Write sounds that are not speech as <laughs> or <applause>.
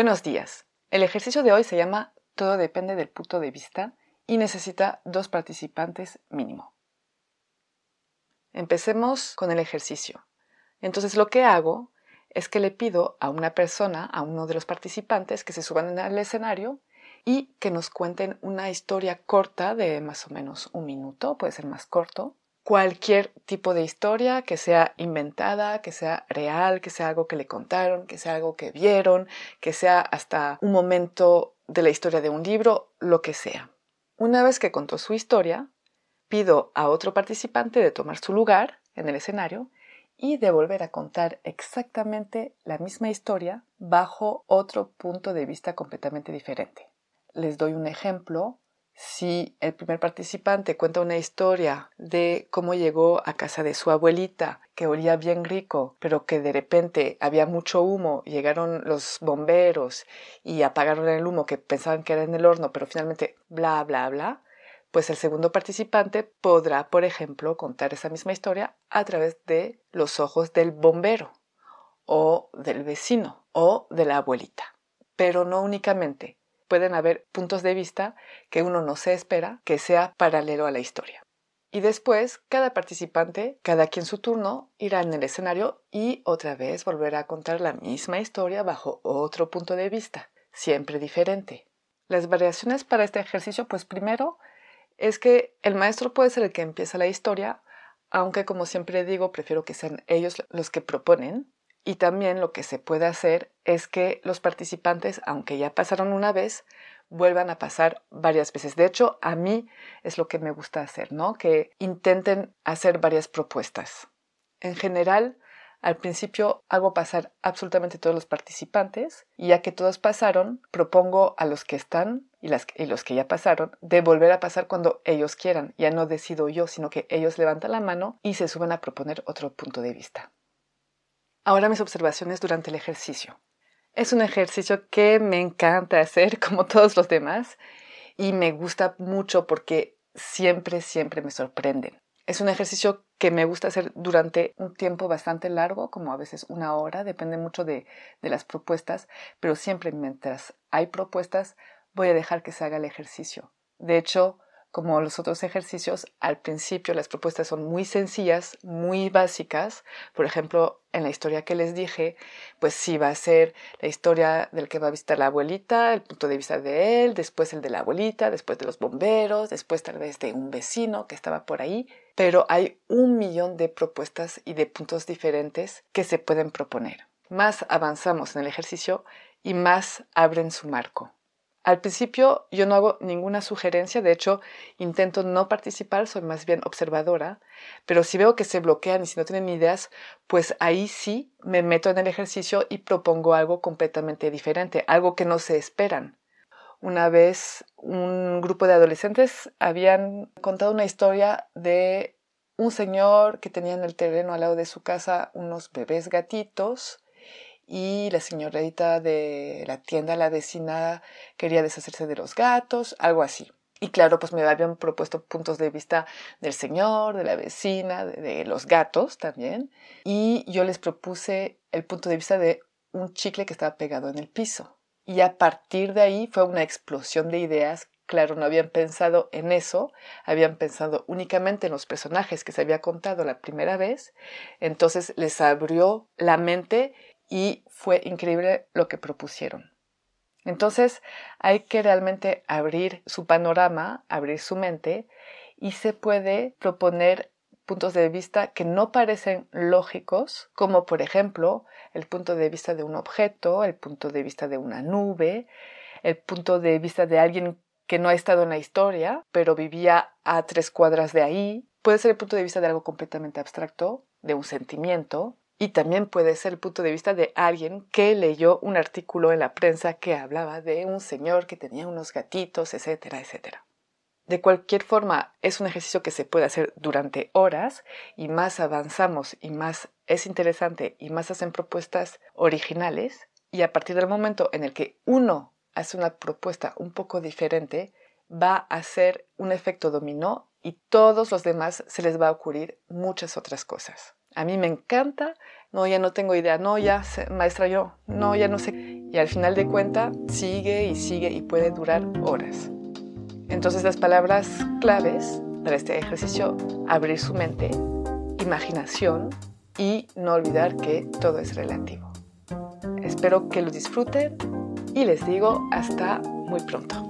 Buenos días. El ejercicio de hoy se llama Todo depende del punto de vista y necesita dos participantes mínimo. Empecemos con el ejercicio. Entonces lo que hago es que le pido a una persona, a uno de los participantes, que se suban al escenario y que nos cuenten una historia corta de más o menos un minuto, puede ser más corto, cualquier tipo de historia que sea inventada, que sea real, que sea algo que le contaron, que sea algo que vieron, que sea hasta un momento de la historia de un libro, lo que sea. Una vez que contó su historia, pido a otro participante de tomar su lugar en el escenario y de volver a contar exactamente la misma historia bajo otro punto de vista completamente diferente. Les doy un ejemplo. Si el primer participante cuenta una historia de cómo llegó a casa de su abuelita, que olía bien rico, pero que de repente había mucho humo, llegaron los bomberos y apagaron el humo que pensaban que era en el horno, pero finalmente bla, bla, bla, pues el segundo participante podrá, por ejemplo, contar esa misma historia a través de los ojos del bombero o del vecino o de la abuelita. Pero no únicamente. Pueden haber puntos de vista que uno no se espera que sea paralelo a la historia. Y después, cada participante, cada quien su turno, irá en el escenario y otra vez volverá a contar la misma historia bajo otro punto de vista, siempre diferente. Las variaciones para este ejercicio, pues primero, es que el maestro puede ser el que empieza la historia, aunque como siempre digo, prefiero que sean ellos los que proponen. Y también lo que se puede hacer es que los participantes, aunque ya pasaron una vez, vuelvan a pasar varias veces. De hecho, a mí es lo que me gusta hacer, ¿no? Que intenten hacer varias propuestas. En general, al principio hago pasar absolutamente todos los participantes y ya que todos pasaron, propongo a los que están y, los que ya pasaron de volver a pasar cuando ellos quieran. Ya no decido yo, sino que ellos levantan la mano y se suben a proponer otro punto de vista. Ahora mis observaciones durante el ejercicio. Es un ejercicio que me encanta hacer <laughs> como todos los demás y me gusta mucho porque siempre, siempre me sorprenden. Es un ejercicio que me gusta hacer durante un tiempo bastante largo, como a veces una hora, depende mucho de, de las propuestas, pero siempre mientras hay propuestas voy a dejar que se haga el ejercicio. De hecho, como los otros ejercicios, al principio las propuestas son muy sencillas, muy básicas. Por ejemplo, en la historia que les dije, pues sí va a ser la historia del que va a visitar la abuelita, el punto de vista de él, después el de la abuelita, después de los bomberos, después tal vez de un vecino que estaba por ahí. Pero hay un millón de propuestas y de puntos diferentes que se pueden proponer. Más avanzamos en el ejercicio y más abren su marco. Al principio yo no hago ninguna sugerencia, de hecho intento no participar, soy más bien observadora, pero si veo que se bloquean y si no tienen ideas, pues ahí sí me meto en el ejercicio y propongo algo completamente diferente, algo que no se esperan. Una vez un grupo de adolescentes habían contado una historia de un señor que tenía en el terreno al lado de su casa unos bebés gatitos y la señorita de la tienda, la vecina, quería deshacerse de los gatos, algo así. Y claro, pues me habían propuesto puntos de vista del señor, de la vecina, de, los gatos también. Y yo les propuse el punto de vista de un chicle que estaba pegado en el piso. Y a partir de ahí fue una explosión de ideas Claro, no habían pensado en eso, habían pensado únicamente en los personajes que se había contado la primera vez, entonces les abrió la mente y fue increíble lo que propusieron. Entonces hay que realmente abrir su panorama, abrir su mente y se puede proponer puntos de vista que no parecen lógicos, como por ejemplo el punto de vista de un objeto, el punto de vista de una nube, el punto de vista de alguien que no ha estado en la historia, pero vivía a tres cuadras de ahí. Puede ser el punto de vista de algo completamente abstracto, de un sentimiento, y también puede ser el punto de vista de alguien que leyó un artículo en la prensa que hablaba de un señor que tenía unos gatitos, etcétera, etcétera. De cualquier forma, es un ejercicio que se puede hacer durante horas y más avanzamos y más es interesante y más hacen propuestas originales y a partir del momento en el que uno hace una propuesta un poco diferente, va a hacer un efecto dominó y todos los demás se les va a ocurrir muchas otras cosas. A mí me encanta, no, ya no tengo idea, no, ya, maestra, yo, no, ya no sé. Y al final de cuenta sigue y sigue y puede durar horas. Entonces las palabras claves para este ejercicio, abrir su mente, imaginación y no olvidar que todo es relativo. Espero que lo disfruten y les digo hasta muy pronto.